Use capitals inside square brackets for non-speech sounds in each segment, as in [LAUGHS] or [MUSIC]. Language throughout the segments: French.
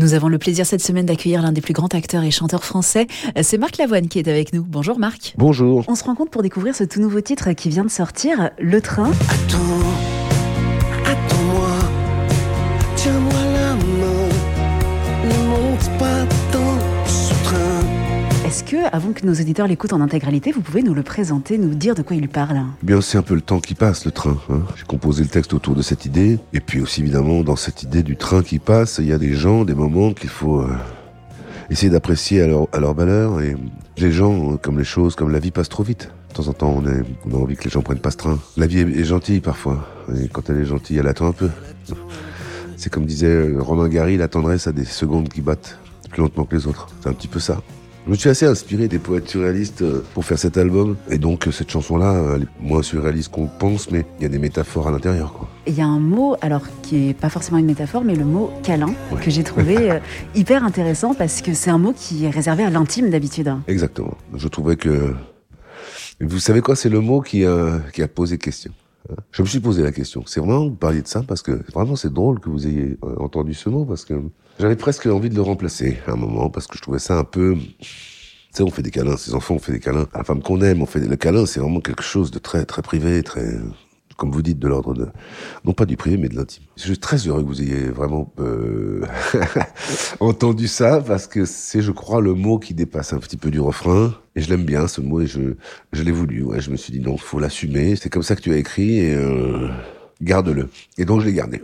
Nous avons le plaisir cette semaine d'accueillir l'un des plus grands acteurs et chanteurs français. C'est Marc Lavoine qui est avec nous. Bonjour Marc. Bonjour. On se rend compte pour découvrir ce tout nouveau titre qui vient de sortir, Le Train. Attends, attends-moi, avant que nos auditeurs l'écoutent en intégralité, vous pouvez nous le présenter, nous dire de quoi il parle Eh Bien, c'est un peu le temps qui passe, le train. hein. J'ai composé le texte autour de cette idée. Et puis aussi, évidemment, dans cette idée du train qui passe, il y a des gens, des moments qu'il faut euh, essayer d'apprécier à leur, valeur. Et les gens, euh, comme les choses, comme la vie passe trop vite. De temps en temps, on, a envie que les gens prennent pas ce train. La vie est, est gentille parfois. Et quand elle est gentille, elle attend un peu. C'est comme disait euh, Romain Gary, la tendresse a des secondes qui battent plus lentement que les autres. C'est un petit peu ça. Je me suis assez inspiré des poètes surréalistes euh, pour faire cet album. Et donc, euh, cette chanson-là, euh, elle est moins surréaliste qu'on pense, mais il y a des métaphores à l'intérieur, quoi. Il y a un mot, alors qui est pas forcément une métaphore, mais le mot câlin, Ouais. que j'ai trouvé euh, [LAUGHS] hyper intéressant parce que c'est un mot qui est réservé à l'intime d'habitude. Exactement. Je trouvais que... Vous savez quoi C'est le mot qui a, qui a posé question. Hein. Je me suis posé la question. C'est vraiment que vous parliez de ça parce que vraiment c'est drôle que vous ayez euh, entendu ce mot parce que j'avais presque envie de le remplacer à un moment parce que je trouvais ça un peu... Tu sais, on fait des câlins, ces enfants, on fait des câlins. À la femme qu'on aime, on fait des... Le câlin, c'est vraiment quelque chose de très, très privé, très... Comme vous dites, de l'ordre de... Non pas du privé, mais de l'intime. Je suis très heureux que vous ayez vraiment euh, [LAUGHS] entendu ça, parce que c'est, je crois, le mot qui dépasse un petit peu du refrain. Et je l'aime bien, ce mot, et je, l'ai voulu. Je me suis dit, non, faut l'assumer. C'est comme ça que tu as écrit, et euh, garde-le. Et donc, je l'ai gardé.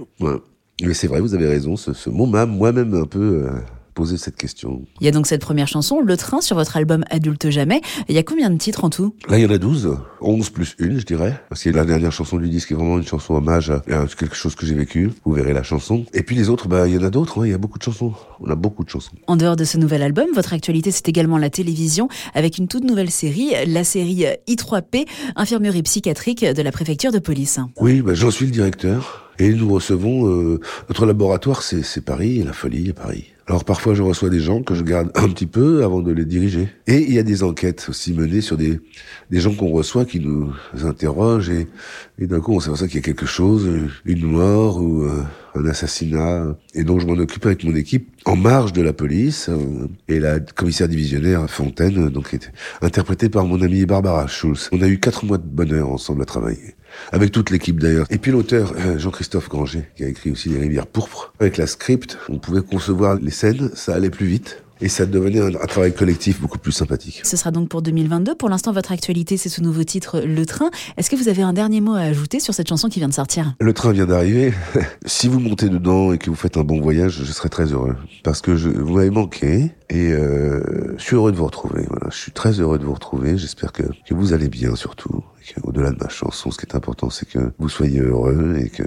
Mais c'est vrai, vous avez raison, ce, ce mot m'a moi-même un peu euh, posé cette question. Il y a donc cette première chanson, Le Train, sur votre album Adulte Jamais. Il y a combien de titres en tout? Là, il y en a 12, 11 plus une, je dirais. Parce que la dernière chanson du disque est vraiment une chanson hommage à à quelque chose que j'ai vécu. Vous verrez la chanson. Et puis les autres, bah, il y en a d'autres, hein. il y a beaucoup de chansons. On a beaucoup de chansons. En dehors de ce nouvel album, votre actualité, c'est également la télévision, avec une toute nouvelle série, la série I3P, infirmerie psychiatrique de la préfecture de police. Oui, bah, j'en suis le directeur. Et nous recevons, euh, notre laboratoire, c'est c'est Paris, la folie est Paris. Alors parfois je reçois des gens que je garde un petit peu avant de les diriger. Et il y a des enquêtes aussi menées sur des, des gens qu'on reçoit qui nous interrogent et, d'un coup on s'aperçoit qu'il y a quelque chose, une mort ou euh, un assassinat. Et donc je m'en occupe avec mon équipe en marge de la police euh, et la commissaire divisionnaire Fontaine, euh, donc était interprétée par mon amie Barbara Schulz. On a eu quatre mois de bonheur ensemble à travailler. Avec toute l'équipe d'ailleurs. Et puis l'auteur, euh, Jean-Christophe Granger, qui a écrit aussi Les Rivières Pourpres. Avec la script, on pouvait concevoir les scènes, ça allait plus vite. Et ça devenait un, un travail collectif beaucoup plus sympathique. Ce sera donc pour 2022. Pour l'instant, votre actualité, c'est ce nouveau titre, Le Train. Est-ce que vous avez un dernier mot à ajouter sur cette chanson qui vient de sortir? Le train vient d'arriver. [LAUGHS] si vous montez dedans et que vous faites un bon voyage, je serai très heureux. Parce que je, vous m'avez manqué et euh, je suis heureux de vous retrouver. Voilà, je suis très heureux de vous retrouver. J'espère que, que vous allez bien surtout. Au-delà de ma chanson, ce qui est important, c'est que vous soyez heureux et que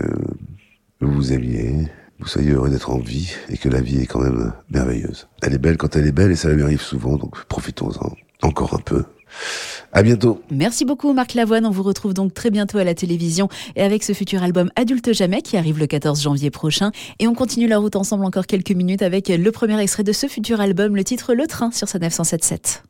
vous vous aimiez. Vous soyez heureux d'être en vie et que la vie est quand même merveilleuse. Elle est belle quand elle est belle et ça lui arrive souvent, donc profitons-en encore un peu. À bientôt. Merci beaucoup, Marc Lavoine. On vous retrouve donc très bientôt à la télévision et avec ce futur album Adulte Jamais qui arrive le 14 janvier prochain. Et on continue la route ensemble encore quelques minutes avec le premier extrait de ce futur album, le titre Le Train sur sa 977.